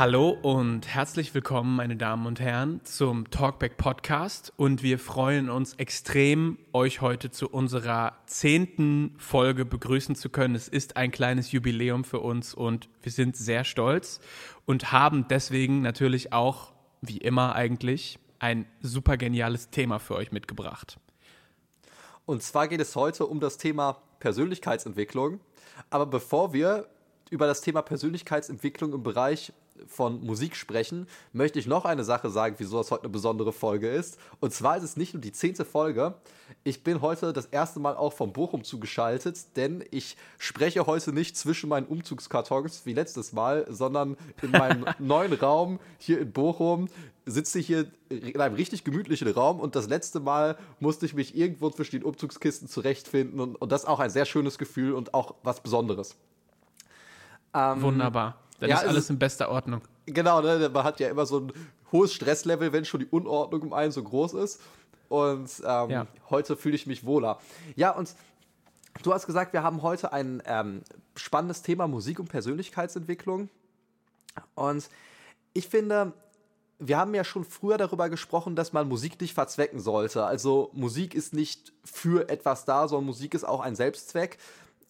Hallo und herzlich willkommen, meine Damen und Herren, zum Talkback Podcast. Und wir freuen uns extrem, euch heute zu unserer zehnten Folge begrüßen zu können. Es ist ein kleines Jubiläum für uns und wir sind sehr stolz und haben deswegen natürlich auch, wie immer eigentlich, ein super geniales Thema für euch mitgebracht. Und zwar geht es heute um das Thema Persönlichkeitsentwicklung. Aber bevor wir über das Thema Persönlichkeitsentwicklung im Bereich von Musik sprechen, möchte ich noch eine Sache sagen, wieso das heute eine besondere Folge ist. Und zwar ist es nicht nur die zehnte Folge. Ich bin heute das erste Mal auch von Bochum zugeschaltet, denn ich spreche heute nicht zwischen meinen Umzugskartons wie letztes Mal, sondern in meinem neuen Raum hier in Bochum sitze ich hier in einem richtig gemütlichen Raum und das letzte Mal musste ich mich irgendwo zwischen den Umzugskisten zurechtfinden und, und das ist auch ein sehr schönes Gefühl und auch was Besonderes. Ähm, Wunderbar. Dann ja, ist alles in bester Ordnung. Genau, ne? man hat ja immer so ein hohes Stresslevel, wenn schon die Unordnung um einen so groß ist. Und ähm, ja. heute fühle ich mich wohler. Ja, und du hast gesagt, wir haben heute ein ähm, spannendes Thema Musik und Persönlichkeitsentwicklung. Und ich finde, wir haben ja schon früher darüber gesprochen, dass man Musik nicht verzwecken sollte. Also Musik ist nicht für etwas da, sondern Musik ist auch ein Selbstzweck.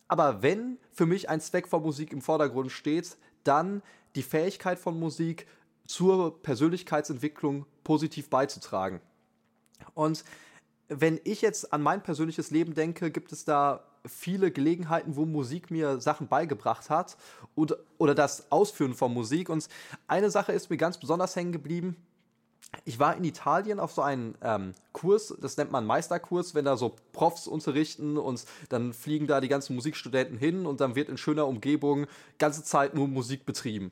Aber wenn für mich ein Zweck von Musik im Vordergrund steht, dann die Fähigkeit von Musik zur Persönlichkeitsentwicklung positiv beizutragen. Und wenn ich jetzt an mein persönliches Leben denke, gibt es da viele Gelegenheiten, wo Musik mir Sachen beigebracht hat oder, oder das Ausführen von Musik. Und eine Sache ist mir ganz besonders hängen geblieben ich war in Italien auf so einen ähm, Kurs, das nennt man Meisterkurs, wenn da so Profs unterrichten und dann fliegen da die ganzen Musikstudenten hin und dann wird in schöner Umgebung ganze Zeit nur Musik betrieben.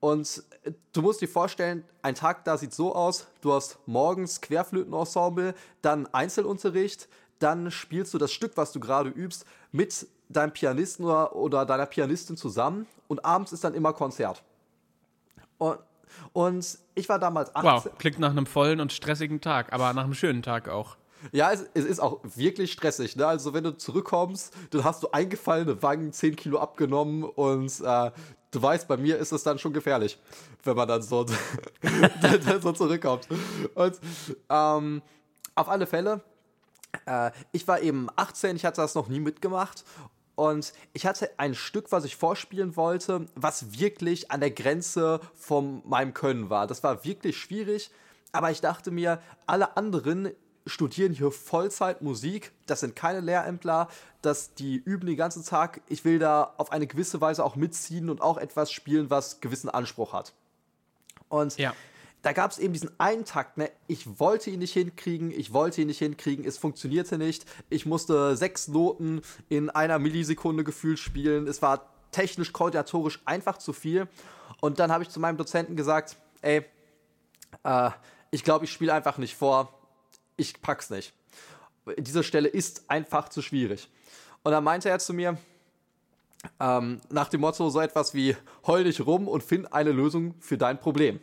Und äh, du musst dir vorstellen, ein Tag da sieht so aus, du hast morgens Querflötenensemble, dann Einzelunterricht, dann spielst du das Stück, was du gerade übst, mit deinem Pianisten oder, oder deiner Pianistin zusammen und abends ist dann immer Konzert. Und und ich war damals 18. Wow, klingt nach einem vollen und stressigen Tag, aber nach einem schönen Tag auch. Ja, es, es, ist auch wirklich stressig. Ne? Also, wenn du zurückkommst, dann hast du eingefallene Wangen, 10 Kilo abgenommen und äh, du weißt, bei mir ist es dann schon gefährlich, wenn man dann so, dann so zurückkommt. Und ähm, auf alle Fälle, äh, ich war eben 18, ich hatte das noch nie mitgemacht und ich hatte ein Stück, was ich vorspielen wollte, was wirklich an der Grenze von meinem Können war. Das war wirklich schwierig, aber ich dachte mir, alle anderen studieren hier Vollzeit Musik, das sind keine Lehrämtler, dass die üben den ganzen Tag. Ich will da auf eine gewisse Weise auch mitziehen und auch etwas spielen, was gewissen Anspruch hat. Und ja da gab es eben diesen einen Takt, ne? Ich wollte ihn nicht hinkriegen, ich wollte ihn nicht hinkriegen, es funktionierte nicht. Ich musste sechs Noten in einer Millisekunde gefühlt spielen. Es war technisch, koordinatorisch einfach zu viel. Und dann habe ich zu meinem Dozenten gesagt, ey, äh, ich glaube, ich spiele einfach nicht vor. Ich pack's nicht. Diese Stelle ist einfach zu schwierig. Und dann meinte er zu mir, ähm, nach dem Motto so etwas wie, heul dich rum und find eine Lösung für dein Problem.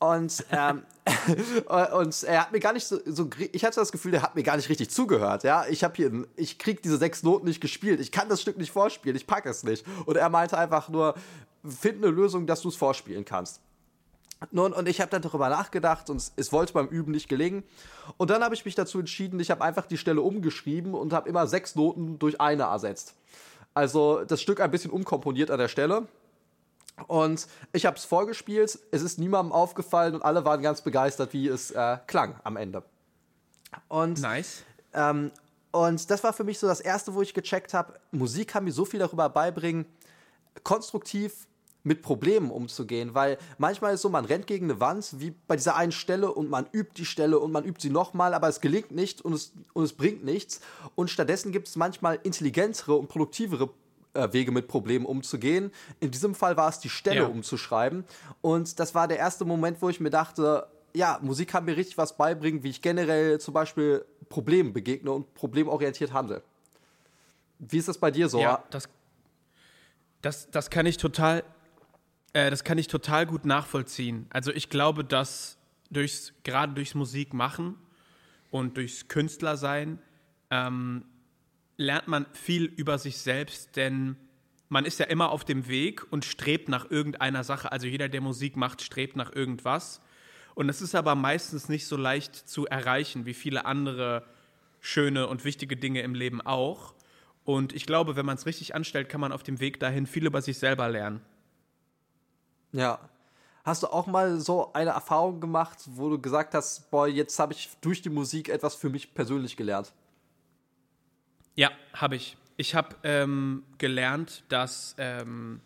Und, ähm, und er hat mir gar nicht so, so, ich hatte das Gefühl, der hat mir gar nicht richtig zugehört. Ja, ich habe hier, ich krieg diese sechs Noten nicht gespielt. Ich kann das Stück nicht vorspielen. Ich packe es nicht. Und er meinte einfach nur, find eine Lösung, dass du es vorspielen kannst. Nun, und ich habe dann darüber nachgedacht und es, es, wollte beim Üben nicht gelingen. Und dann habe ich mich dazu entschieden, ich habe einfach die Stelle umgeschrieben und habe immer sechs Noten durch eine ersetzt. Also das Stück ein bisschen umkomponiert an der Stelle und ich habe es vorgespielt, es ist niemandem aufgefallen und alle waren ganz begeistert, wie es äh, klang am Ende. Und, nice. Ähm, und das war für mich so das Erste, wo ich gecheckt habe, Musik kann mir so viel darüber beibringen, konstruktiv mit Problemen umzugehen, weil manchmal ist so, man rennt gegen eine Wand, wie bei dieser einen Stelle und man übt die Stelle und man übt sie nochmal, aber es gelingt nicht und es, und es bringt nichts. Und stattdessen gibt es manchmal intelligentere und produktivere äh, Wege mit Problemen umzugehen. In diesem Fall war es die Stelle ja. umzuschreiben. Und das war der erste Moment, wo ich mir dachte, ja, Musik kann mir richtig was beibringen, wie ich generell zum Beispiel Problemen begegne und problemorientiert handle. Wie ist das bei dir so? Ja, das, das, das kann ich total, äh, das kann ich total gut nachvollziehen. Also ich glaube, dass durchs, gerade durchs Musik machen und durchs Künstlersein ähm, lernt man viel über sich selbst, denn man ist ja immer auf dem Weg und strebt nach irgendeiner Sache. Also jeder, der Musik macht, strebt nach irgendwas. Und es ist aber meistens nicht so leicht zu erreichen wie viele andere schöne und wichtige Dinge im Leben auch. Und ich glaube, wenn man es richtig anstellt, kann man auf dem Weg dahin viel über sich selber lernen. Ja. Hast du auch mal so eine Erfahrung gemacht, wo du gesagt hast, boah, jetzt habe ich durch die Musik etwas für mich persönlich gelernt? Ja, habe ich. Ich habe ähm, gelernt, dass ähm,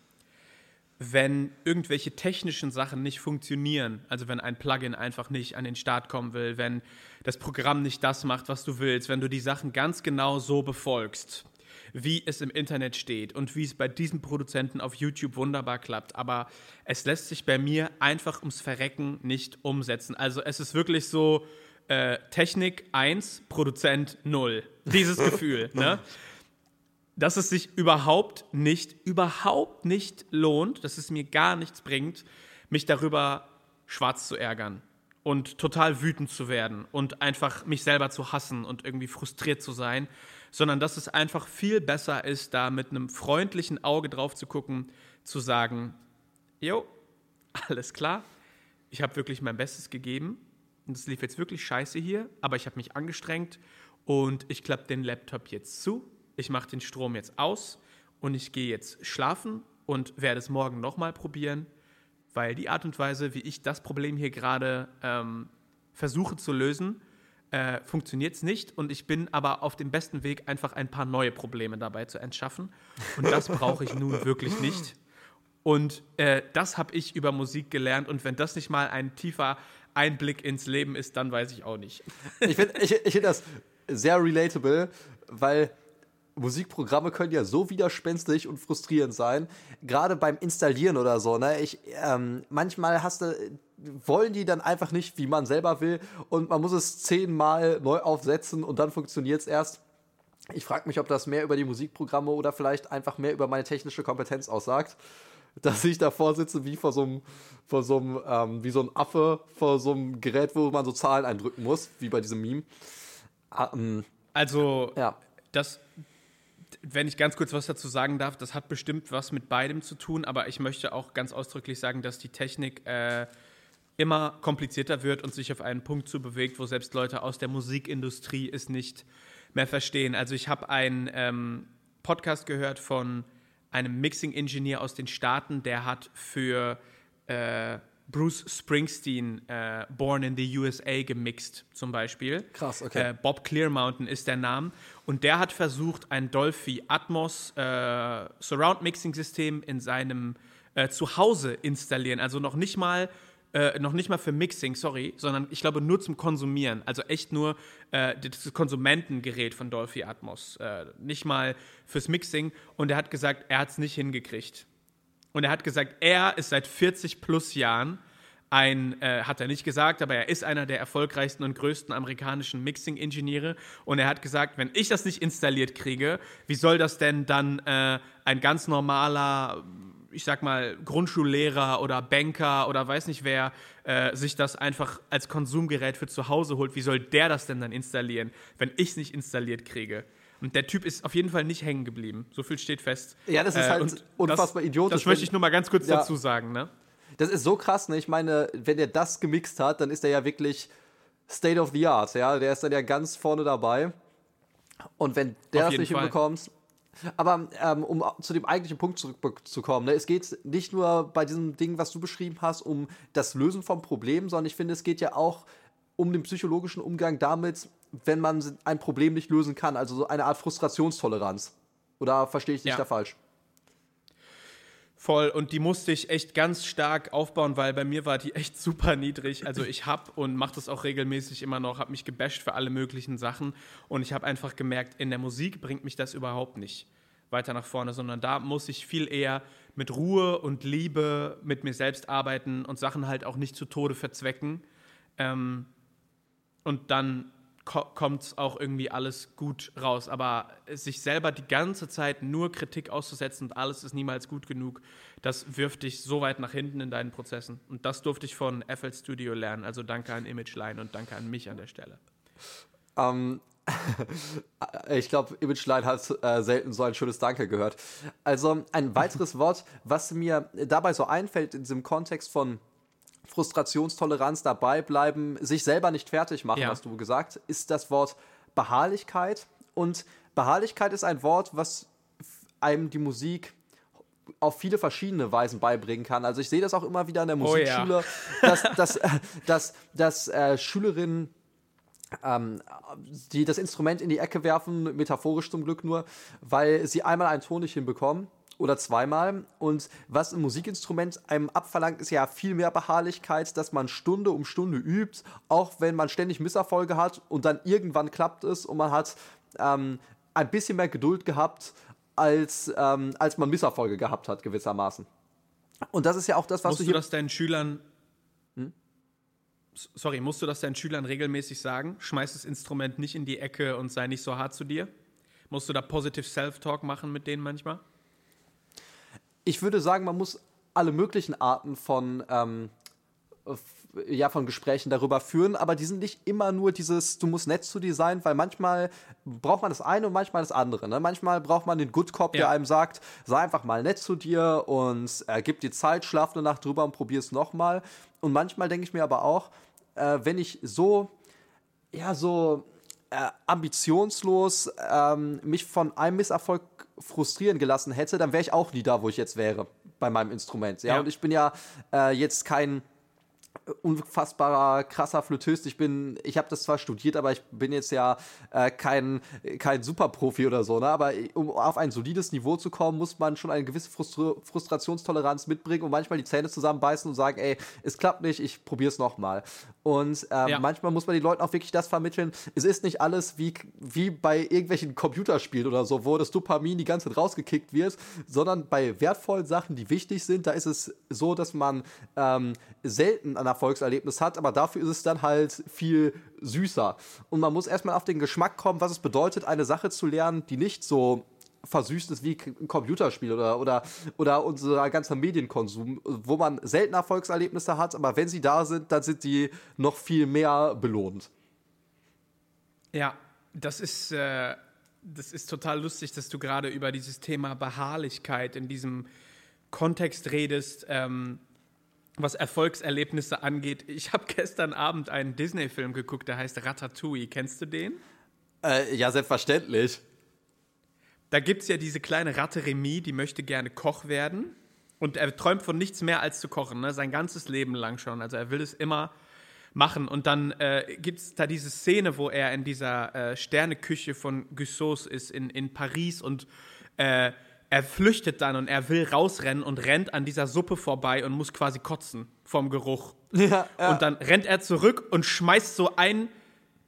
wenn irgendwelche technischen Sachen nicht funktionieren, also wenn ein Plugin einfach nicht an den Start kommen will, wenn das Programm nicht das macht, was du willst, wenn du die Sachen ganz genau so befolgst, wie es im Internet steht und wie es bei diesen Produzenten auf YouTube wunderbar klappt. Aber es lässt sich bei mir einfach ums Verrecken nicht umsetzen. Also es ist wirklich so äh, Technik 1, Produzent 0. Dieses Gefühl, ne? Dass es sich überhaupt nicht, überhaupt nicht lohnt, dass es mir gar nichts bringt, mich darüber schwarz zu ärgern und total wütend zu werden und einfach mich selber zu hassen und irgendwie frustriert zu sein, sondern dass es einfach viel besser ist, da mit einem freundlichen Auge drauf zu gucken, zu sagen, jo, alles klar, ich habe wirklich mein Bestes gegeben und es lief jetzt wirklich scheiße hier, aber ich habe mich angestrengt und ich klappe den Laptop jetzt zu, ich mache den Strom jetzt aus und ich gehe jetzt schlafen und werde es morgen nochmal probieren, weil die Art und Weise, wie ich das Problem hier gerade ähm, versuche zu lösen, äh, funktioniert es nicht und ich bin aber auf dem besten Weg, einfach ein paar neue Probleme dabei zu entschaffen. Und das brauche ich nun wirklich nicht. Und äh, das habe ich über Musik gelernt. Und wenn das nicht mal ein tiefer Einblick ins Leben ist, dann weiß ich auch nicht. Ich finde ich, ich find das sehr relatable, weil Musikprogramme können ja so widerspenstig und frustrierend sein, gerade beim Installieren oder so. Ne? Ich, ähm, manchmal hast du wollen die dann einfach nicht, wie man selber will und man muss es zehnmal neu aufsetzen und dann funktioniert es erst. Ich frage mich, ob das mehr über die Musikprogramme oder vielleicht einfach mehr über meine technische Kompetenz aussagt. Dass ich davor sitze wie vor so einem, vor so einem, ähm, wie so ein Affe vor so einem Gerät, wo man so Zahlen eindrücken muss, wie bei diesem Meme. Ähm, also, ja. das, wenn ich ganz kurz was dazu sagen darf, das hat bestimmt was mit beidem zu tun, aber ich möchte auch ganz ausdrücklich sagen, dass die Technik äh, immer komplizierter wird und sich auf einen Punkt zu bewegt, wo selbst Leute aus der Musikindustrie es nicht mehr verstehen. Also ich habe einen ähm, Podcast gehört von einem Mixing-Ingenieur aus den Staaten, der hat für äh, Bruce Springsteen äh, Born in the USA gemixt, zum Beispiel. Krass, okay. Äh, Bob Clearmountain ist der Name. Und der hat versucht, ein Dolphy Atmos äh, Surround Mixing System in seinem äh, Zuhause installieren. Also noch nicht mal äh, noch nicht mal für Mixing, sorry, sondern ich glaube nur zum Konsumieren. Also echt nur äh, das Konsumentengerät von Dolphy Atmos. Äh, nicht mal fürs Mixing. Und er hat gesagt, er hat es nicht hingekriegt. Und er hat gesagt, er ist seit 40 plus Jahren ein, äh, hat er nicht gesagt, aber er ist einer der erfolgreichsten und größten amerikanischen Mixing-Ingenieure. Und er hat gesagt, wenn ich das nicht installiert kriege, wie soll das denn dann äh, ein ganz normaler ich sag mal, Grundschullehrer oder Banker oder weiß nicht wer äh, sich das einfach als Konsumgerät für zu Hause holt, wie soll der das denn dann installieren, wenn ich es nicht installiert kriege? Und der Typ ist auf jeden Fall nicht hängen geblieben. So viel steht fest. Ja, das ist äh, halt unfassbar das, idiotisch. Das möchte ich nur mal ganz kurz ja, dazu sagen, ne? Das ist so krass, ne? Ich meine, wenn er das gemixt hat, dann ist er ja wirklich State of the Art, ja? Der ist dann ja ganz vorne dabei. Und wenn der das nicht hinbekommt, aber ähm, um zu dem eigentlichen Punkt zurückzukommen, ne, es geht nicht nur bei diesem Ding, was du beschrieben hast, um das Lösen vom Problem, sondern ich finde, es geht ja auch um den psychologischen Umgang damit, wenn man ein Problem nicht lösen kann, also so eine Art Frustrationstoleranz. Oder verstehe ich dich ja. da falsch? Voll, und die musste ich echt ganz stark aufbauen, weil bei mir war die echt super niedrig. Also ich habe und mache das auch regelmäßig immer noch, habe mich gebasht für alle möglichen Sachen und ich habe einfach gemerkt, in der Musik bringt mich das überhaupt nicht weiter nach vorne, sondern da muss ich viel eher mit Ruhe und Liebe mit mir selbst arbeiten und Sachen halt auch nicht zu Tode verzwecken. Ähm, und dann kommt auch irgendwie alles gut raus. Aber sich selber die ganze Zeit nur Kritik auszusetzen und alles ist niemals gut genug, das wirft dich so weit nach hinten in deinen Prozessen. Und das durfte ich von FL Studio lernen. Also danke an ImageLine und danke an mich an der Stelle. Ähm, ich glaube, Imageline hat äh, selten so ein schönes Danke gehört. Also ein weiteres Wort, was mir dabei so einfällt in diesem Kontext von Frustrationstoleranz dabei bleiben, sich selber nicht fertig machen, ja. hast du gesagt, ist das Wort Beharrlichkeit. Und Beharrlichkeit ist ein Wort, was einem die Musik auf viele verschiedene Weisen beibringen kann. Also ich sehe das auch immer wieder in der Musikschule, oh ja. dass, dass, äh, dass, dass äh, Schülerinnen ähm, die das Instrument in die Ecke werfen, metaphorisch zum Glück nur, weil sie einmal einen Ton nicht hinbekommen oder zweimal. Und was ein Musikinstrument einem abverlangt, ist ja viel mehr Beharrlichkeit, dass man Stunde um Stunde übt, auch wenn man ständig Misserfolge hat und dann irgendwann klappt es und man hat ähm, ein bisschen mehr Geduld gehabt, als, ähm, als man Misserfolge gehabt hat, gewissermaßen. Und das ist ja auch das, was Musst du hier. du das deinen Schülern. Hm? Sorry, musst du das deinen Schülern regelmäßig sagen? Schmeiß das Instrument nicht in die Ecke und sei nicht so hart zu dir? Musst du da positive Self-Talk machen mit denen manchmal? Ich würde sagen, man muss alle möglichen Arten von, ähm, ja, von Gesprächen darüber führen, aber die sind nicht immer nur dieses, du musst nett zu dir sein, weil manchmal braucht man das eine und manchmal das andere. Ne? Manchmal braucht man den Good Cop, ja. der einem sagt, sei einfach mal nett zu dir und äh, gib dir Zeit, schlaf eine Nacht drüber und probier es nochmal. Und manchmal denke ich mir aber auch, äh, wenn ich so, ja, so äh, ambitionslos ähm, mich von einem Misserfolg frustrieren gelassen hätte, dann wäre ich auch nie da, wo ich jetzt wäre bei meinem Instrument. Ja, ja. und ich bin ja äh, jetzt kein unfassbarer krasser Flötist. Ich bin, ich habe das zwar studiert, aber ich bin jetzt ja äh, kein, kein Superprofi oder so. Ne? Aber um auf ein solides Niveau zu kommen, muss man schon eine gewisse Frustra Frustrationstoleranz mitbringen und manchmal die Zähne zusammenbeißen und sagen, ey, es klappt nicht, ich probiere es nochmal. Und ähm, ja. manchmal muss man den Leuten auch wirklich das vermitteln. Es ist nicht alles wie, wie bei irgendwelchen Computerspielen oder so, wo das Dopamin die ganze Zeit rausgekickt wird, sondern bei wertvollen Sachen, die wichtig sind, da ist es so, dass man ähm, selten an Erfolgserlebnis hat, aber dafür ist es dann halt viel süßer. Und man muss erstmal auf den Geschmack kommen, was es bedeutet, eine Sache zu lernen, die nicht so versüßt ist wie ein Computerspiel oder, oder, oder unser ganzer Medienkonsum, wo man selten Erfolgserlebnisse hat, aber wenn sie da sind, dann sind die noch viel mehr belohnt. Ja, das ist, äh, das ist total lustig, dass du gerade über dieses Thema Beharrlichkeit in diesem Kontext redest. Ähm, was Erfolgserlebnisse angeht. Ich habe gestern Abend einen Disney-Film geguckt, der heißt Ratatouille. Kennst du den? Äh, ja, selbstverständlich. Da gibt es ja diese kleine Ratte Remy, die möchte gerne Koch werden. Und er träumt von nichts mehr als zu kochen, ne? sein ganzes Leben lang schon. Also er will es immer machen. Und dann äh, gibt es da diese Szene, wo er in dieser äh, Sterneküche von Gussos ist in, in Paris und äh, er flüchtet dann und er will rausrennen und rennt an dieser Suppe vorbei und muss quasi kotzen vom Geruch. Ja, ja. Und dann rennt er zurück und schmeißt so ein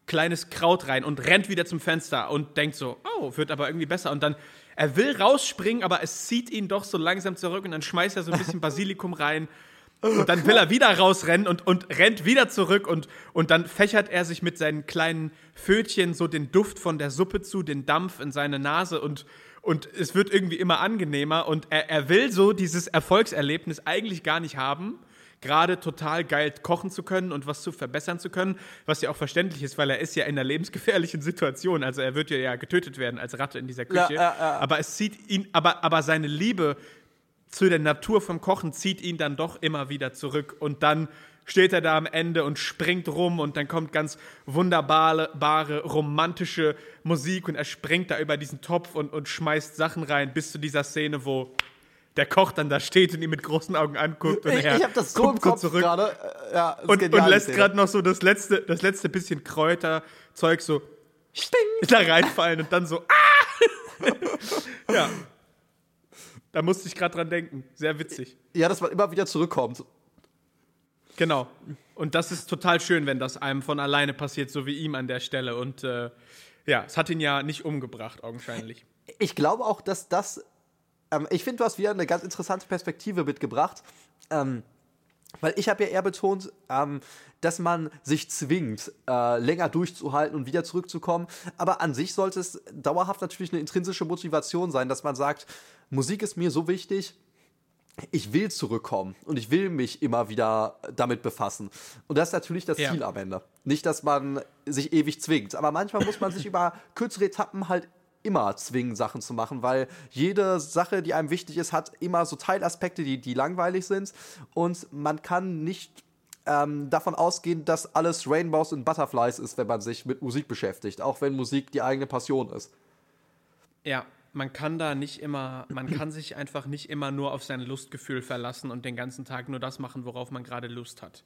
kleines Kraut rein und rennt wieder zum Fenster und denkt so, oh, wird aber irgendwie besser. Und dann, er will rausspringen, aber es zieht ihn doch so langsam zurück und dann schmeißt er so ein bisschen Basilikum rein. Und dann will er wieder rausrennen und, und rennt wieder zurück und, und dann fächert er sich mit seinen kleinen Fötchen so den Duft von der Suppe zu, den Dampf in seine Nase und und es wird irgendwie immer angenehmer und er, er will so dieses Erfolgserlebnis eigentlich gar nicht haben, gerade total geil kochen zu können und was zu verbessern zu können, was ja auch verständlich ist, weil er ist ja in einer lebensgefährlichen Situation, also er wird ja, getötet werden als Ratte in dieser Küche, ja, ja, ja. aber es zieht ihn, aber, aber seine Liebe zu der Natur vom Kochen zieht ihn dann doch immer wieder zurück. Und dann steht er da am Ende und springt rum und dann kommt ganz wunderbare, bare, romantische Musik und er springt da über diesen Topf und, und schmeißt Sachen rein, bis zu dieser Szene, wo der Koch dann da steht und ihn mit großen Augen anguckt und er ich hab das so im Kopf so zurück grade. Äh, ja, und, und lässt gerade noch so das letzte, das letzte bisschen Kräuterzeug so Sting. da reinfallen und dann so ah! ja. Da musste ich gerade dran denken. Sehr witzig. Ja, dass man immer wieder zurückkommt. Genau. Und das ist total schön, wenn das einem von alleine passiert, so wie ihm an der Stelle. Und äh, ja, es hat ihn ja nicht umgebracht, augenscheinlich. Ich glaube auch, dass das. Ähm, ich finde, du hast wieder eine ganz interessante Perspektive mitgebracht. Ähm, weil ich habe ja eher betont, ähm, dass man sich zwingt, äh, länger durchzuhalten und wieder zurückzukommen. Aber an sich sollte es dauerhaft natürlich eine intrinsische Motivation sein, dass man sagt, Musik ist mir so wichtig, ich will zurückkommen und ich will mich immer wieder damit befassen. Und das ist natürlich das Ja. Ziel am Ende. Nicht, dass man sich ewig zwingt, aber manchmal muss man sich über kürzere Etappen halt immer zwingen, Sachen zu machen, weil jede Sache, die einem wichtig ist, hat immer so Teilaspekte, die, die langweilig sind und man kann nicht ähm, davon ausgehen, dass alles Rainbows und Butterflies ist, wenn man sich mit Musik beschäftigt, auch wenn Musik die eigene Passion ist. Ja, man kann da nicht immer, man kann sich einfach nicht immer nur auf sein Lustgefühl verlassen und den ganzen Tag nur das machen, worauf man gerade Lust hat.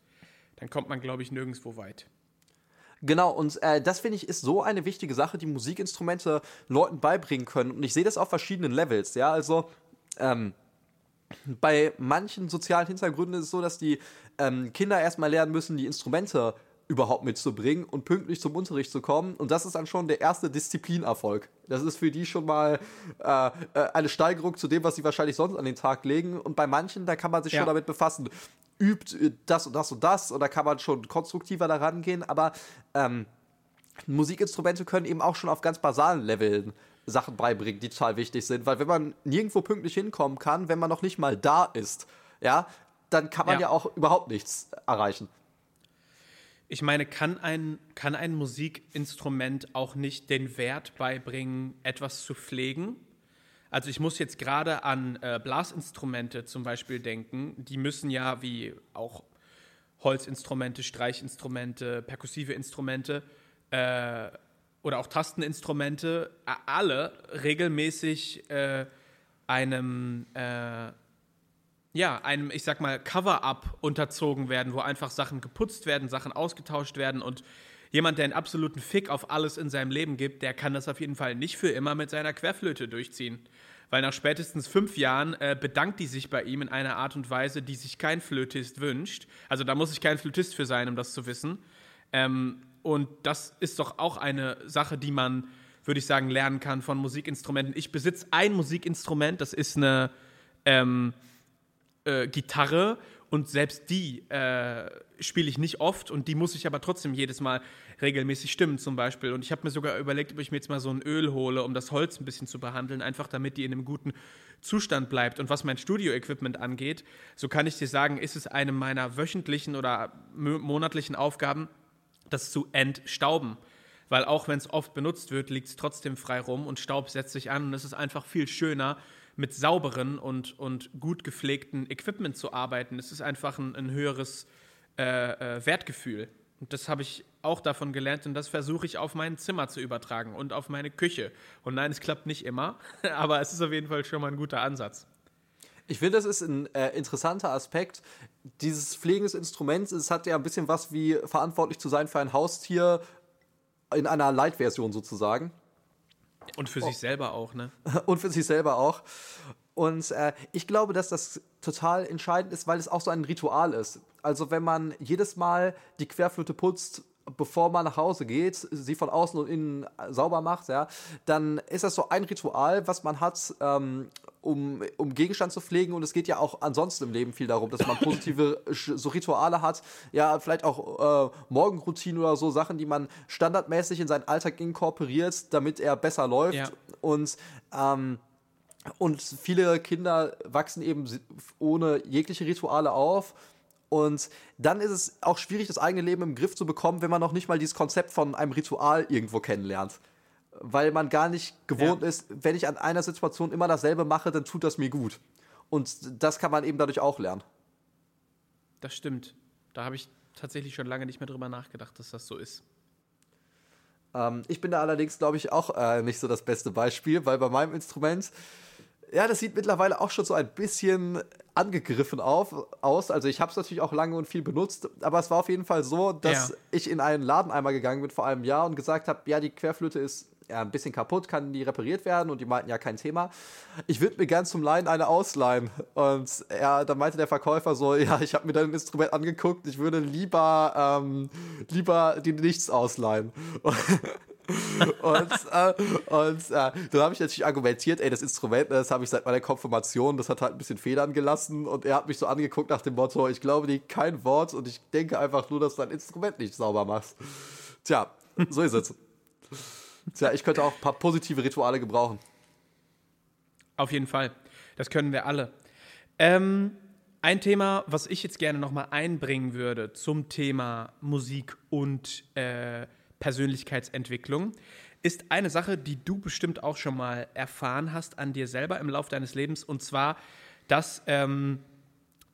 Dann kommt man, glaube ich, nirgendwo weit. Genau, und äh, das finde ich ist so eine wichtige Sache, die Musikinstrumente Leuten beibringen können. Und ich sehe das auf verschiedenen Levels, ja. Also, ähm, bei manchen sozialen Hintergründen ist es so, dass die ähm, Kinder erstmal lernen müssen, die Instrumente überhaupt mitzubringen und pünktlich zum Unterricht zu kommen. Und das ist dann schon der erste Disziplinerfolg. Das ist für die schon mal äh, äh, eine Steigerung zu dem, was sie wahrscheinlich sonst an den Tag legen. Und bei manchen, da kann man sich Ja. schon damit befassen. Übt äh, das und das und das oder kann man schon konstruktiver daran gehen. Aber ähm, Musikinstrumente können eben auch schon auf ganz basalen Leveln Sachen beibringen, die total wichtig sind. Weil wenn man nirgendwo pünktlich hinkommen kann, wenn man noch nicht mal da ist, ja, dann kann man Ja. ja, auch überhaupt nichts erreichen. Ich meine, kann ein, kann ein Musikinstrument auch nicht den Wert beibringen, etwas zu pflegen? Also ich muss jetzt gerade an äh, Blasinstrumente zum Beispiel denken. Die müssen ja wie auch Holzinstrumente, Streichinstrumente, perkussive Instrumente äh, oder auch Tasteninstrumente alle regelmäßig äh, einem äh, ja, einem, ich sag mal, Cover-up unterzogen werden, wo einfach Sachen geputzt werden, Sachen ausgetauscht werden und jemand, der einen absoluten Fick auf alles in seinem Leben gibt, der kann das auf jeden Fall nicht für immer mit seiner Querflöte durchziehen. Weil nach spätestens fünf Jahren äh, bedankt die sich bei ihm in einer Art und Weise, die sich kein Flötist wünscht. Also da muss ich kein Flötist für sein, um das zu wissen. Ähm, und das ist doch auch eine Sache, die man, würde ich sagen, lernen kann von Musikinstrumenten. Ich besitze ein Musikinstrument, das ist eine ähm, äh, Gitarre und selbst die äh, spiele ich nicht oft und die muss ich aber trotzdem jedes Mal regelmäßig stimmen zum Beispiel. Und ich habe mir sogar überlegt, ob ich mir jetzt mal so ein Öl hole, um das Holz ein bisschen zu behandeln, einfach damit die in einem guten Zustand bleibt. Und was mein Studio-Equipment angeht, so kann ich dir sagen, ist es eine meiner wöchentlichen oder mo- monatlichen Aufgaben, das zu entstauben. Weil auch wenn es oft benutzt wird, liegt es trotzdem frei rum und Staub setzt sich an und es ist einfach viel schöner, mit sauberen und, und gut gepflegten Equipment zu arbeiten. Es ist einfach ein, ein höheres äh, äh, Wertgefühl. Und das habe ich auch davon gelernt und das versuche ich auf mein Zimmer zu übertragen und auf meine Küche. Und nein, es klappt nicht immer, aber es ist auf jeden Fall schon mal ein guter Ansatz. Ich finde, das ist ein äh, interessanter Aspekt. Dieses Pflegen Instruments, es hat ja ein bisschen was wie verantwortlich zu sein für ein Haustier in einer Light-Version sozusagen. Und für sich selber auch, ne? und für sich selber auch. Und äh, ich glaube, dass das total entscheidend ist, weil es auch so ein Ritual ist. Also wenn man jedes Mal die Querflöte putzt, bevor man nach Hause geht, sie von außen und innen sauber macht, ja, dann ist das so ein Ritual, was man hat, ähm, um, um Gegenstand zu pflegen. Und es geht ja auch ansonsten im Leben viel darum, dass man positive so Rituale hat, ja, vielleicht auch äh, Morgenroutinen oder so Sachen, die man standardmäßig in seinen Alltag inkorporiert, damit er besser läuft. Ja. Und ähm, und viele Kinder wachsen eben ohne jegliche Rituale auf. Und dann ist es auch schwierig, das eigene Leben im Griff zu bekommen, wenn man noch nicht mal dieses Konzept von einem Ritual irgendwo kennenlernt. Weil man gar nicht gewohnt Ja. ist, wenn ich an einer Situation immer dasselbe mache, dann tut das mir gut. Und das kann man eben dadurch auch lernen. Das stimmt. Da habe ich tatsächlich schon lange nicht mehr drüber nachgedacht, dass das so ist. Ähm, ich bin da allerdings, glaube ich, auch äh, nicht so das beste Beispiel, weil bei meinem Instrument, ja, das sieht mittlerweile auch schon so ein bisschen angegriffen auf, aus. Also ich habe es natürlich auch lange und viel benutzt, aber es war auf jeden Fall so, dass Ja. ich in einen Laden einmal gegangen bin vor einem Jahr und gesagt habe, ja, die Querflöte ist ein bisschen kaputt, kann die repariert werden? Und die meinten, ja, kein Thema. Ich würde mir gern zum Leihen eine ausleihen. Und ja, da meinte der Verkäufer so, ja, ich habe mir dein Instrument angeguckt, ich würde lieber, ähm, lieber dir nichts ausleihen. und äh, und äh, dann habe ich natürlich argumentiert, ey, das Instrument, das habe ich seit meiner Konfirmation, das hat halt ein bisschen Federn gelassen und er hat mich so angeguckt nach dem Motto, ich glaube dir kein Wort und ich denke einfach nur, dass du dein Instrument nicht sauber machst. Tja, so ist es. Tja, ich könnte auch ein paar positive Rituale gebrauchen. Auf jeden Fall. Das können wir alle. Ähm, ein Thema, was ich jetzt gerne nochmal einbringen würde zum Thema Musik und äh, Persönlichkeitsentwicklung, ist eine Sache, die du bestimmt auch schon mal erfahren hast an dir selber im Laufe deines Lebens. Und zwar, dass, ähm,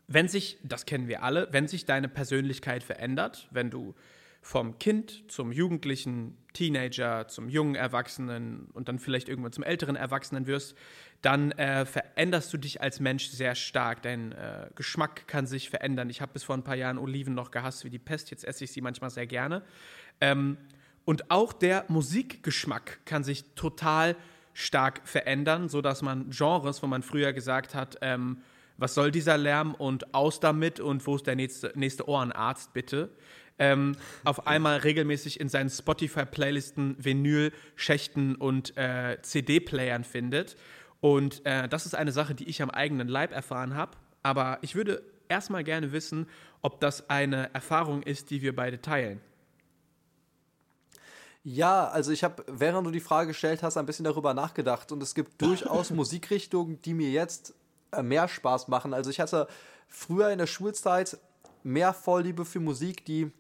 wenn sich, das kennen wir alle, wenn sich deine Persönlichkeit verändert, wenn du vom Kind zum Jugendlichen, Teenager, zum jungen Erwachsenen und dann vielleicht irgendwann zum älteren Erwachsenen wirst, dann äh, veränderst du dich als Mensch sehr stark. Dein äh, Geschmack kann sich verändern. Ich habe bis vor ein paar Jahren Oliven noch gehasst wie die Pest, jetzt esse ich sie manchmal sehr gerne. Ähm, und auch der Musikgeschmack kann sich total stark verändern, sodass man Genres, wo man früher gesagt hat, ähm, was soll dieser Lärm und aus damit und wo ist der nächste, nächste Ohrenarzt bitte, ähm, auf einmal regelmäßig in seinen Spotify-Playlisten, Vinyl, Schächten und äh, CD-Playern findet. Und äh, das ist eine Sache, die ich am eigenen Leib erfahren habe. Aber ich würde erstmal gerne wissen, ob das eine Erfahrung ist, die wir beide teilen. Ja, also ich habe, während du die Frage gestellt hast, ein bisschen darüber nachgedacht und es gibt durchaus Musikrichtungen, die mir jetzt äh, mehr Spaß machen. Also ich hatte früher in der Schulzeit mehr Vorliebe für Musik, die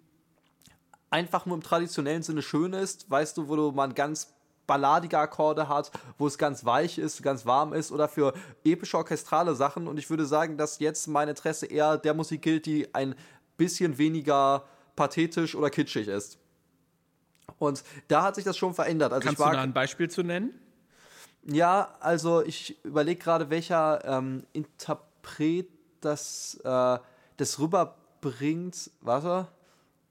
einfach nur im traditionellen Sinne schön ist, weißt du, wo du mal ganz balladige Akkorde hat, wo es ganz weich ist, ganz warm ist oder für epische orchestrale Sachen und ich würde sagen, dass jetzt mein Interesse eher der Musik gilt, die ein bisschen weniger pathetisch oder kitschig ist. Und da hat sich das schon verändert. Also Kannst mag, du da ein Beispiel zu nennen? Ja, also ich überlege gerade, welcher ähm, Interpret das, äh, das rüberbringt. Warte.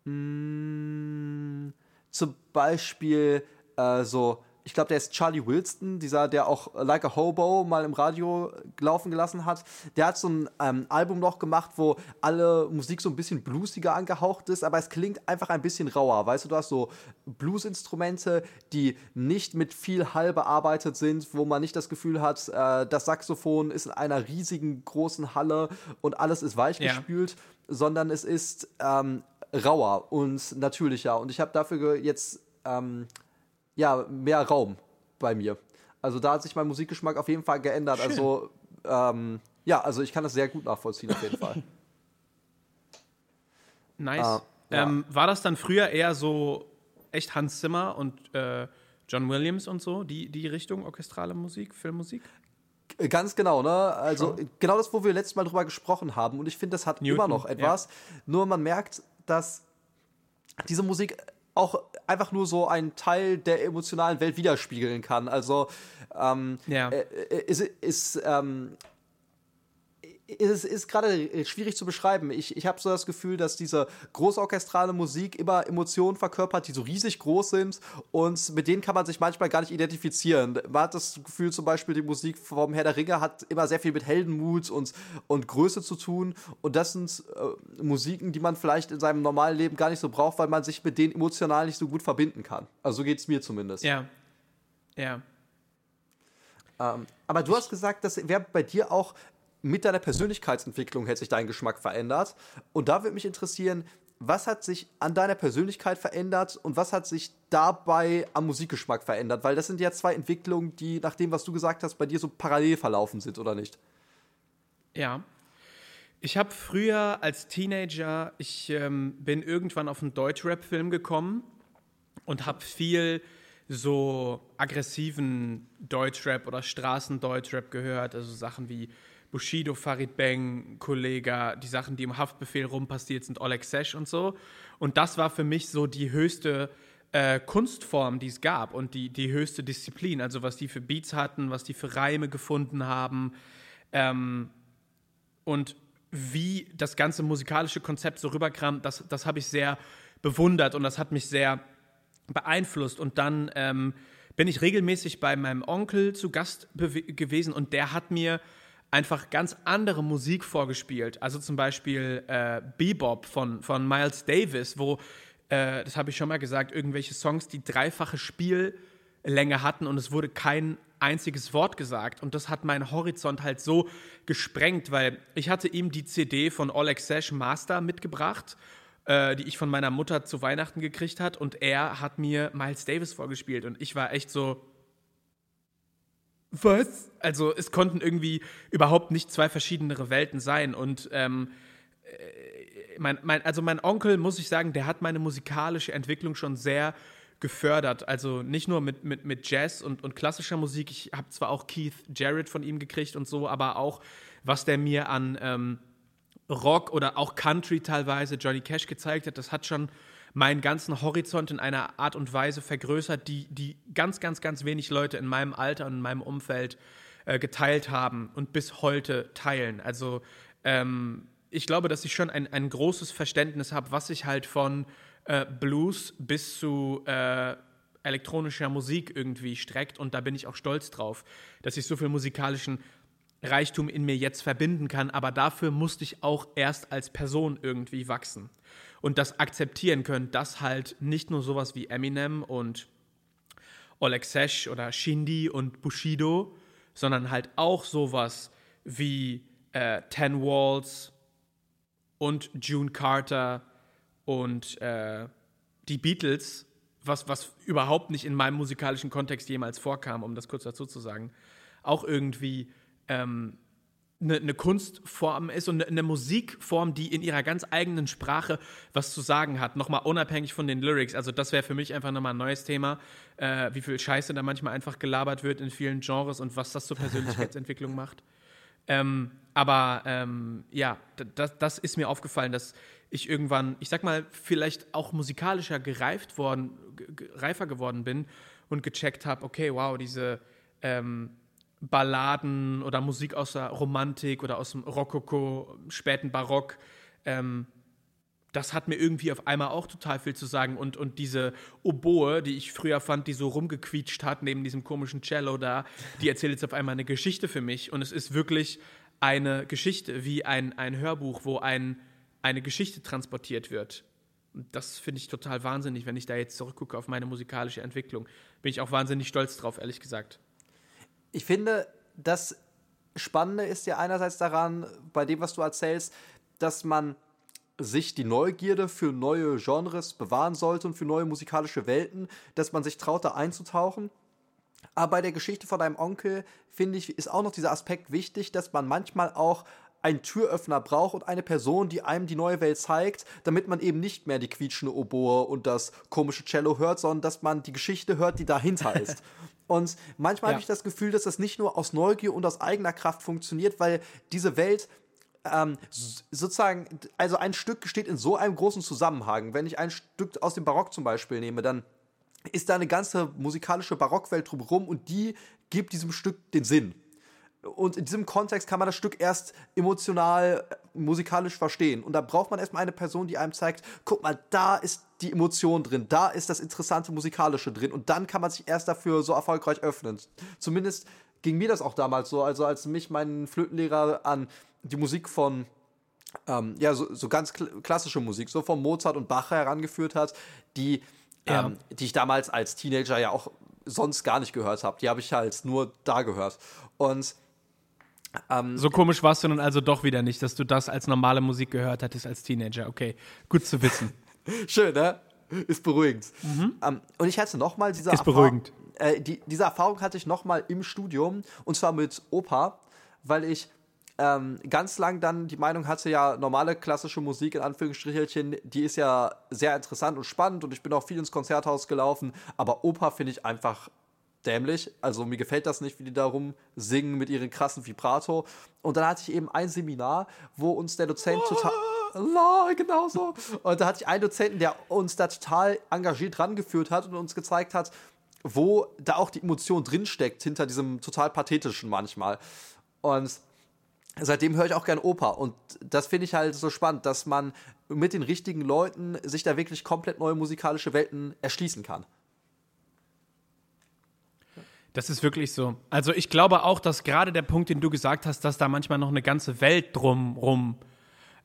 Hm, zum Beispiel äh, so ich glaube, der ist Charlie Wilston, dieser, der auch Like a Hobo mal im Radio laufen gelassen hat. Der hat so ein ähm, Album noch gemacht, wo alle Musik so ein bisschen bluesiger angehaucht ist, aber es klingt einfach ein bisschen rauer. Weißt du, du hast so Blues-Instrumente, die nicht mit viel Hall bearbeitet sind, wo man nicht das Gefühl hat, äh, das Saxophon ist in einer riesigen großen Halle und alles ist weich ja. gespült, sondern es ist ähm, rauer und natürlicher. Und ich habe dafür jetzt ähm, ja, mehr Raum bei mir. Also da hat sich mein Musikgeschmack auf jeden Fall geändert. Schön. Also ähm, ja, also ich kann das sehr gut nachvollziehen auf jeden Fall. Nice. Ja. ähm, war das dann früher eher so echt Hans Zimmer und äh, John Williams und so, die, die Richtung orchestrale Musik, Filmmusik? Ganz genau, ne? Also Schon. genau das, wo wir letztes Mal drüber gesprochen haben. Und ich finde, das hat Newton, immer noch etwas. Ja. Nur man merkt, dass diese Musik auch einfach nur so ein Teil der emotionalen Welt widerspiegeln kann. Also ähm, ja. äh, äh ist, ist ähm, es ist gerade schwierig zu beschreiben. Ich, ich habe so das Gefühl, dass diese großorchestrale Musik immer Emotionen verkörpert, die so riesig groß sind und mit denen kann man sich manchmal gar nicht identifizieren. Man hat das Gefühl, zum Beispiel, die Musik vom Herr der Ringe hat immer sehr viel mit Heldenmut und, und Größe zu tun und das sind äh, Musiken, die man vielleicht in seinem normalen Leben gar nicht so braucht, weil man sich mit denen emotional nicht so gut verbinden kann. Also so geht es mir zumindest. Ja. Ja. Ähm, aber du hast gesagt, das wäre bei dir auch mit deiner Persönlichkeitsentwicklung hätte sich dein Geschmack verändert. Und da würde mich interessieren, was hat sich an deiner Persönlichkeit verändert und was hat sich dabei am Musikgeschmack verändert? Weil das sind ja zwei Entwicklungen, die nach dem, was du gesagt hast, bei dir so parallel verlaufen sind, oder nicht? Ja. Ich habe früher als Teenager, ich ähm, bin irgendwann auf einen Deutschrap-Film gekommen und habe viel so aggressiven Deutschrap oder Straßendeutschrap gehört, also Sachen wie Bushido, Farid Bang, Kollega, die Sachen, die im Haftbefehl rumpassiert sind, Oleg Sesh und so. Und das war für mich so die höchste äh, Kunstform, die es gab und die, die höchste Disziplin. Also was die für Beats hatten, was die für Reime gefunden haben. Ähm, und wie das ganze musikalische Konzept so rüberkam, das, das habe ich sehr bewundert und das hat mich sehr beeinflusst. Und dann ähm, bin ich regelmäßig bei meinem Onkel zu Gast gewesen und der hat mir einfach ganz andere Musik vorgespielt. Also zum Beispiel äh, Bebop von, von Miles Davis, wo, äh, das habe ich schon mal gesagt, irgendwelche Songs die dreifache Spiellänge hatten und es wurde kein einziges Wort gesagt. Und das hat meinen Horizont halt so gesprengt, weil ich hatte ihm die CD von Oleg Sesh Master mitgebracht äh, die ich von meiner Mutter zu Weihnachten gekriegt hat und er hat mir Miles Davis vorgespielt und ich war echt so, was? Also es konnten irgendwie überhaupt nicht zwei verschiedene Welten sein. Und ähm, äh, mein, mein, also mein Onkel, muss ich sagen, der hat meine musikalische Entwicklung schon sehr gefördert. Also nicht nur mit, mit, mit Jazz und, und klassischer Musik. Ich habe zwar auch Keith Jarrett von ihm gekriegt und so, aber auch, was der mir an ähm, Rock oder auch Country teilweise, Johnny Cash gezeigt hat, das hat schon meinen ganzen Horizont in einer Art und Weise vergrößert, die, die ganz, ganz, ganz wenig Leute in meinem Alter und in meinem Umfeld äh, geteilt haben und bis heute teilen. Also ähm, ich glaube, dass ich schon ein, ein großes Verständnis habe, was sich halt von äh, Blues bis zu äh, elektronischer Musik irgendwie streckt. Und da bin ich auch stolz drauf, dass ich so viel musikalischen Reichtum in mir jetzt verbinden kann. Aber dafür musste ich auch erst als Person irgendwie wachsen und das akzeptieren können, dass halt nicht nur sowas wie Eminem und Oleg Sesh oder Shindy und Bushido, sondern halt auch sowas wie äh, Ten Walls und June Carter und äh, die Beatles, was, was überhaupt nicht in meinem musikalischen Kontext jemals vorkam, um das kurz dazu zu sagen, auch irgendwie ähm, eine, eine, Kunstform ist und eine, Musikform, die in ihrer ganz eigenen Sprache was zu sagen hat, nochmal unabhängig von den Lyrics. Also das wäre für mich einfach nochmal ein neues Thema, äh, wie viel Scheiße da manchmal einfach gelabert wird in vielen Genres und was das zur Persönlichkeitsentwicklung macht. Ähm, aber ähm, ja, das, das ist mir aufgefallen, dass ich irgendwann, ich sag mal, vielleicht auch musikalischer gereift worden, reifer geworden bin und gecheckt habe, okay, wow, diese ähm, Balladen oder Musik aus der Romantik oder aus dem Rokoko, späten Barock, ähm, das hat mir irgendwie auf einmal auch total viel zu sagen. Und, und diese Oboe, die ich früher fand, die so rumgequietscht hat neben diesem komischen Cello da, die erzählt jetzt auf einmal eine Geschichte für mich. Und es ist wirklich eine Geschichte, wie ein, ein Hörbuch, wo ein, eine Geschichte transportiert wird. das finde ich total wahnsinnig, wenn ich da jetzt zurückgucke auf meine musikalische Entwicklung. Bin ich auch wahnsinnig stolz drauf, ehrlich gesagt ich finde, das Spannende ist ja einerseits daran, bei dem, was du erzählst, dass man sich die Neugierde für neue Genres bewahren sollte und für neue musikalische Welten, dass man sich traut, da einzutauchen. Aber bei der Geschichte von deinem Onkel, finde ich, ist auch noch dieser Aspekt wichtig, dass man manchmal auch einen Türöffner braucht und eine Person, die einem die neue Welt zeigt, damit man eben nicht mehr die quietschende Oboe und das komische Cello hört, sondern dass man die Geschichte hört, die dahinter ist. Und manchmal ja. habe ich das Gefühl, dass das nicht nur aus Neugier und aus eigener Kraft funktioniert, weil diese Welt ähm, sozusagen, also ein Stück steht in so einem großen Zusammenhang. Wenn ich ein Stück aus dem Barock zum Beispiel nehme, dann ist da eine ganze musikalische Barockwelt drumherum und die gibt diesem Stück den Sinn. Und in diesem Kontext kann man das Stück erst emotional, musikalisch verstehen. Und da braucht man erstmal eine Person, die einem zeigt, guck mal, da ist die Emotion drin, da ist das interessante Musikalische drin. Und dann kann man sich erst dafür so erfolgreich öffnen. Zumindest ging mir das auch damals so. Also als mich mein Flötenlehrer an die Musik von ähm, ja, so, so ganz klassische Musik, so von Mozart und Bach herangeführt hat, die, ja. ähm, die ich damals als Teenager ja auch sonst gar nicht gehört habe. Die habe ich halt nur da gehört. Und ähm, so komisch warst du nun also doch wieder nicht, dass du das als normale Musik gehört hattest als Teenager. Okay, gut zu wissen. Schön, ne? Ist beruhigend. Mhm. Ähm, und ich hatte nochmal diese Ist beruhigend. Äh, die, diese Erfahrung hatte ich nochmal im Studium und zwar mit Opa, weil ich ähm, ganz lang dann die Meinung hatte, ja, normale klassische Musik in Anführungsstrichelchen, die ist ja sehr interessant und spannend und ich bin auch viel ins Konzerthaus gelaufen, aber Opa finde ich einfach dämlich. Also mir gefällt das nicht, wie die da rumsingen mit ihren krassen Vibrato. Und dann hatte ich eben ein Seminar, wo uns der Dozent total. La, genau so. Und da hatte ich einen Dozenten, der uns da total engagiert rangeführt hat und uns gezeigt hat, wo da auch die Emotion drinsteckt, hinter diesem total pathetischen manchmal. Und seitdem höre ich auch gern Oper. Und das finde ich halt so spannend, dass man mit den richtigen Leuten sich da wirklich komplett neue musikalische Welten erschließen kann. Das ist wirklich so. Also ich glaube auch, dass gerade der Punkt, den du gesagt hast, dass da manchmal noch eine ganze Welt drumrum äh,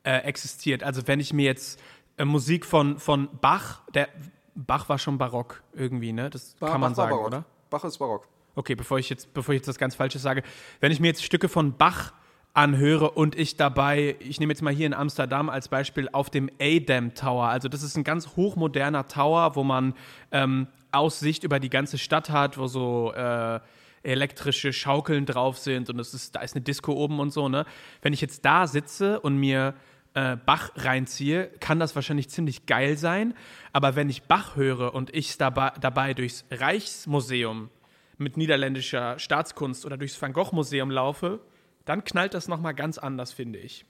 existiert. Also wenn ich mir jetzt äh, Musik von, von Bach, der Bach war schon barock irgendwie, ne? Das Bach, kann man Bach sagen, oder? Bach ist barock. Okay, bevor ich jetzt, bevor ich jetzt das ganz Falsche sage, wenn ich mir jetzt Stücke von Bach anhöre und ich dabei, ich nehme jetzt mal hier in Amsterdam als Beispiel auf dem Adam Tower. Also das ist ein ganz hochmoderner Tower, wo man ähm, Aussicht über die ganze Stadt hat, wo so äh, elektrische Schaukeln drauf sind und es ist, da ist eine Disco oben und so, ne? Wenn ich jetzt da sitze und mir äh, Bach reinziehe, kann das wahrscheinlich ziemlich geil sein. Aber wenn ich Bach höre und ich dabei, dabei durchs Reichsmuseum mit niederländischer Staatskunst oder durchs Van Gogh Museum laufe, dann knallt das nochmal ganz anders, finde ich.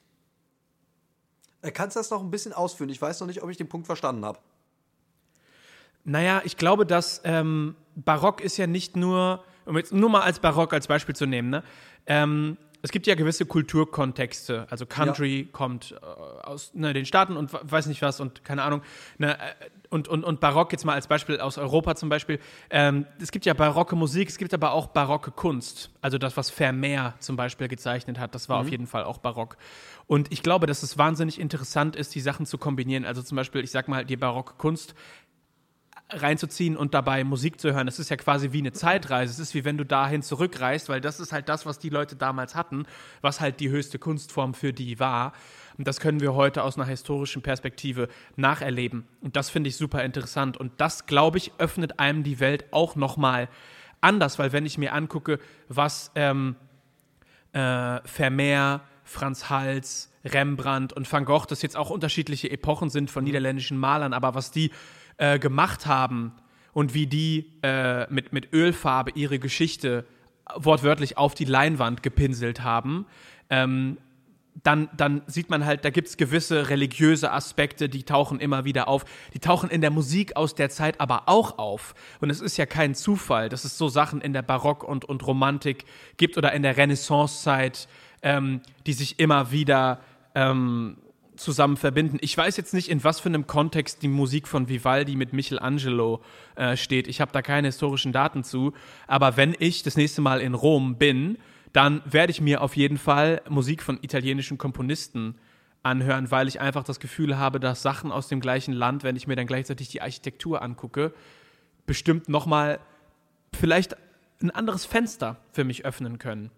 Äh, kannst du das noch ein bisschen ausführen? Ich weiß noch nicht, ob ich den Punkt verstanden habe. Naja, ich glaube, dass ähm, Barock ist ja nicht nur, um jetzt nur mal als Barock als Beispiel zu nehmen, ne? Ähm, es gibt ja gewisse Kulturkontexte. Also Country ja. kommt äh, aus ne, den Staaten und weiß nicht was und keine Ahnung. Ne, äh, und, und, und Barock jetzt mal als Beispiel aus Europa zum Beispiel. Ähm, es gibt ja barocke Musik, es gibt aber auch barocke Kunst. Also das, was Vermeer zum Beispiel gezeichnet hat, das war mhm. auf jeden Fall auch barock. Und ich glaube, dass es wahnsinnig interessant ist, die Sachen zu kombinieren. Also zum Beispiel, ich sag mal, die barocke Kunst reinzuziehen und dabei Musik zu hören. Es ist ja quasi wie eine Zeitreise. Es ist wie wenn du dahin zurückreist, weil das ist halt das, was die Leute damals hatten, was halt die höchste Kunstform für die war. Und das können wir heute aus einer historischen Perspektive nacherleben. Und das finde ich super interessant. Und das, glaube ich, öffnet einem die Welt auch nochmal anders, weil wenn ich mir angucke, was ähm, äh, Vermeer, Franz Hals, Rembrandt und Van Gogh, das jetzt auch unterschiedliche Epochen sind von niederländischen Malern, aber was die äh, gemacht haben und wie die äh, mit, mit Ölfarbe ihre Geschichte wortwörtlich auf die Leinwand gepinselt haben, ähm, dann, dann sieht man halt, da gibt es gewisse religiöse Aspekte, die tauchen immer wieder auf. Die tauchen in der Musik aus der Zeit aber auch auf. Und es ist ja kein Zufall, dass es so Sachen in der Barock- und, und Romantik gibt oder in der Renaissancezeit, ähm, die sich immer wieder ähm, zusammen verbinden. Ich weiß jetzt nicht, in was für einem Kontext die Musik von Vivaldi mit Michelangelo äh, steht. Ich habe da keine historischen Daten zu. Aber wenn ich das nächste Mal in Rom bin, dann werde ich mir auf jeden Fall Musik von italienischen Komponisten anhören, weil ich einfach das Gefühl habe, dass Sachen aus dem gleichen Land, wenn ich mir dann gleichzeitig die Architektur angucke, bestimmt nochmal vielleicht ein anderes Fenster für mich öffnen können.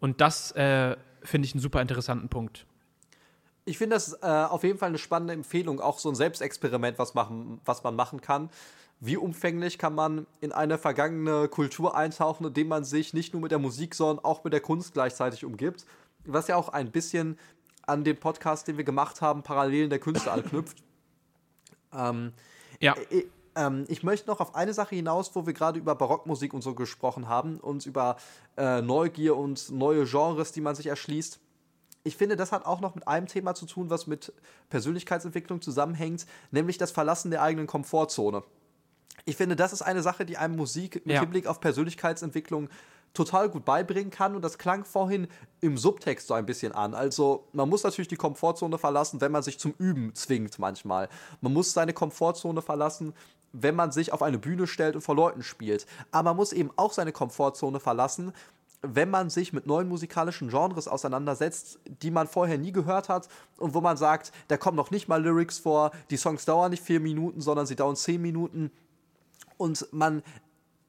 Und das äh, finde ich einen super interessanten Punkt ich finde das äh, auf jeden Fall eine spannende Empfehlung, auch so ein Selbstexperiment, was, machen, was man machen kann. Wie umfänglich kann man in eine vergangene Kultur eintauchen, indem man sich nicht nur mit der Musik, sondern auch mit der Kunst gleichzeitig umgibt? Was ja auch ein bisschen an den Podcast, den wir gemacht haben, Parallelen der Künste anknüpft. Ähm, ja. Ich, äh, ähm, ich möchte noch auf eine Sache hinaus, wo wir gerade über Barockmusik und so gesprochen haben und über äh, Neugier und neue Genres, die man sich erschließt ich finde, das hat auch noch mit einem Thema zu tun, was mit Persönlichkeitsentwicklung zusammenhängt, nämlich das Verlassen der eigenen Komfortzone. Ich finde, das ist eine Sache, die einem Musik mit ja. Hinblick auf Persönlichkeitsentwicklung total gut beibringen kann. Und das klang vorhin im Subtext so ein bisschen an. Also man muss natürlich die Komfortzone verlassen, wenn man sich zum Üben zwingt manchmal. Man muss seine Komfortzone verlassen, wenn man sich auf eine Bühne stellt und vor Leuten spielt. Aber man muss eben auch seine Komfortzone verlassen, wenn man sich mit neuen musikalischen Genres auseinandersetzt, die man vorher nie gehört hat und wo man sagt, da kommen noch nicht mal Lyrics vor, die Songs dauern nicht vier Minuten, sondern sie dauern zehn Minuten und man,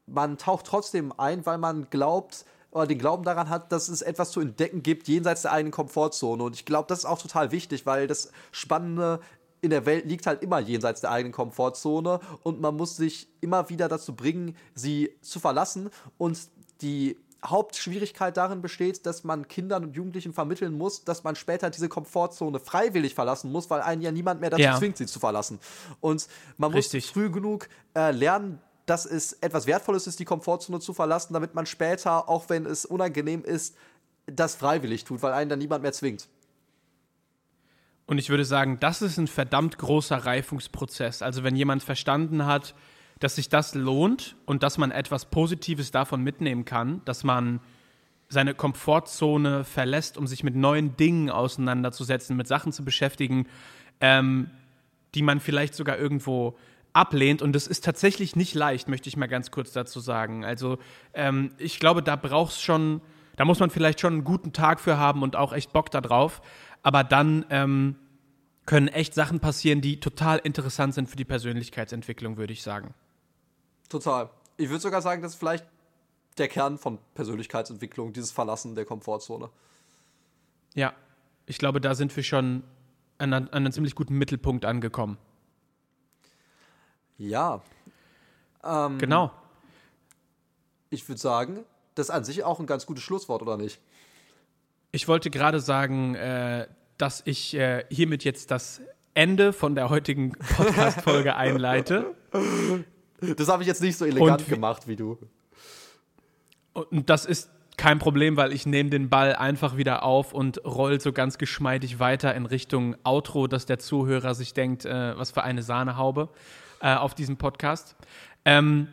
man taucht trotzdem ein, weil man glaubt, oder den Glauben daran hat, dass es etwas zu entdecken gibt jenseits der eigenen Komfortzone. Und ich glaube, das ist auch total wichtig, weil das Spannende in der Welt liegt halt immer jenseits der eigenen Komfortzone und man muss sich immer wieder dazu bringen, sie zu verlassen. Und die Hauptschwierigkeit darin besteht, dass man Kindern und Jugendlichen vermitteln muss, dass man später diese Komfortzone freiwillig verlassen muss, weil einen ja niemand mehr dazu ja. zwingt, sie zu verlassen. Und man Richtig. muss früh genug äh, lernen, dass es etwas Wertvolles ist, die Komfortzone zu verlassen, damit man später, auch wenn es unangenehm ist, das freiwillig tut, weil einen dann niemand mehr zwingt. Und ich würde sagen, das ist ein verdammt großer Reifungsprozess. Also wenn jemand verstanden hat, dass sich das lohnt und dass man etwas Positives davon mitnehmen kann, dass man seine Komfortzone verlässt, um sich mit neuen Dingen auseinanderzusetzen, mit Sachen zu beschäftigen, ähm, die man vielleicht sogar irgendwo ablehnt. Und das ist tatsächlich nicht leicht, möchte ich mal ganz kurz dazu sagen. Also ähm, ich glaube, da brauchst schon, da muss man vielleicht schon einen guten Tag für haben und auch echt Bock darauf. Aber dann ähm, können echt Sachen passieren, die total interessant sind für die Persönlichkeitsentwicklung, würde ich sagen. Total. Ich würde sogar sagen, das ist vielleicht der Kern von Persönlichkeitsentwicklung, dieses Verlassen der Komfortzone. Ja, ich glaube, da sind wir schon an, an einem ziemlich guten Mittelpunkt angekommen. Ja. Ähm, genau. Ich würde sagen, das ist an sich auch ein ganz gutes Schlusswort, oder nicht? Ich wollte gerade sagen, äh, dass ich äh, hiermit jetzt das Ende von der heutigen Podcast-Folge einleite. Das habe ich jetzt nicht so elegant wie, gemacht wie du. Und das ist kein Problem, weil ich nehme den Ball einfach wieder auf und roll so ganz geschmeidig weiter in Richtung Outro, dass der Zuhörer sich denkt, äh, was für eine Sahnehaube äh, auf diesem Podcast. Ähm,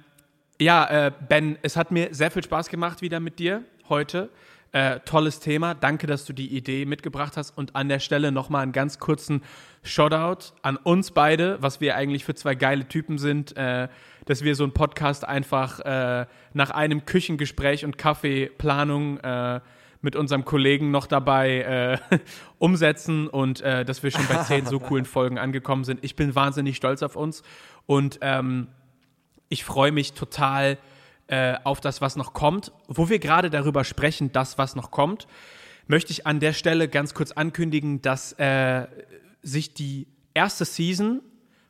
ja, äh, Ben, es hat mir sehr viel Spaß gemacht wieder mit dir heute. Äh, tolles Thema. Danke, dass du die Idee mitgebracht hast. Und an der Stelle nochmal einen ganz kurzen Shoutout an uns beide, was wir eigentlich für zwei geile Typen sind, äh, dass wir so einen Podcast einfach äh, nach einem Küchengespräch und Kaffeeplanung äh, mit unserem Kollegen noch dabei äh, umsetzen und äh, dass wir schon bei zehn so coolen Folgen angekommen sind. Ich bin wahnsinnig stolz auf uns und ähm, ich freue mich total, äh, auf das, was noch kommt. Wo wir gerade darüber sprechen, das, was noch kommt, möchte ich an der Stelle ganz kurz ankündigen, dass äh, sich die erste Season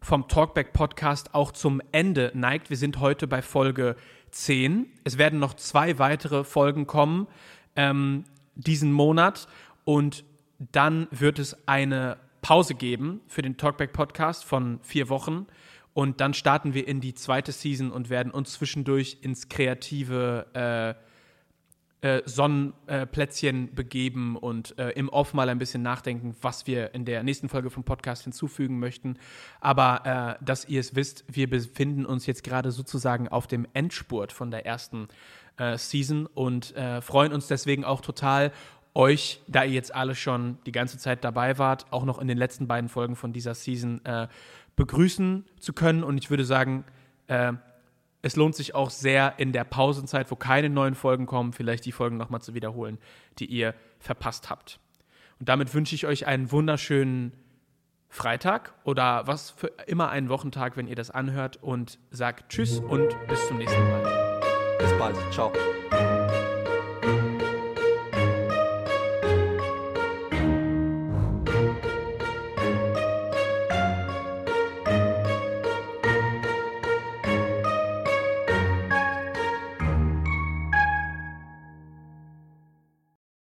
vom Talkback Podcast auch zum Ende neigt. Wir sind heute bei Folge 10. Es werden noch zwei weitere Folgen kommen ähm, diesen Monat und dann wird es eine Pause geben für den Talkback Podcast von vier Wochen. Und dann starten wir in die zweite Season und werden uns zwischendurch ins kreative äh, äh, Sonnenplätzchen äh, begeben und äh, im Off mal ein bisschen nachdenken, was wir in der nächsten Folge vom Podcast hinzufügen möchten. Aber äh, dass ihr es wisst, wir befinden uns jetzt gerade sozusagen auf dem Endspurt von der ersten äh, Season und freuen uns deswegen auch total, euch, da ihr jetzt alle schon die ganze Zeit dabei wart, auch noch in den letzten beiden Folgen von dieser Season äh, begrüßen zu können. Und ich würde sagen, äh, es lohnt sich auch sehr in der Pausenzeit, wo keine neuen Folgen kommen, vielleicht die Folgen nochmal zu wiederholen, die ihr verpasst habt. Und damit wünsche ich euch einen wunderschönen Freitag oder was für immer einen Wochentag, wenn ihr das anhört und sagt Tschüss und bis zum nächsten Mal. Bis bald. Ciao.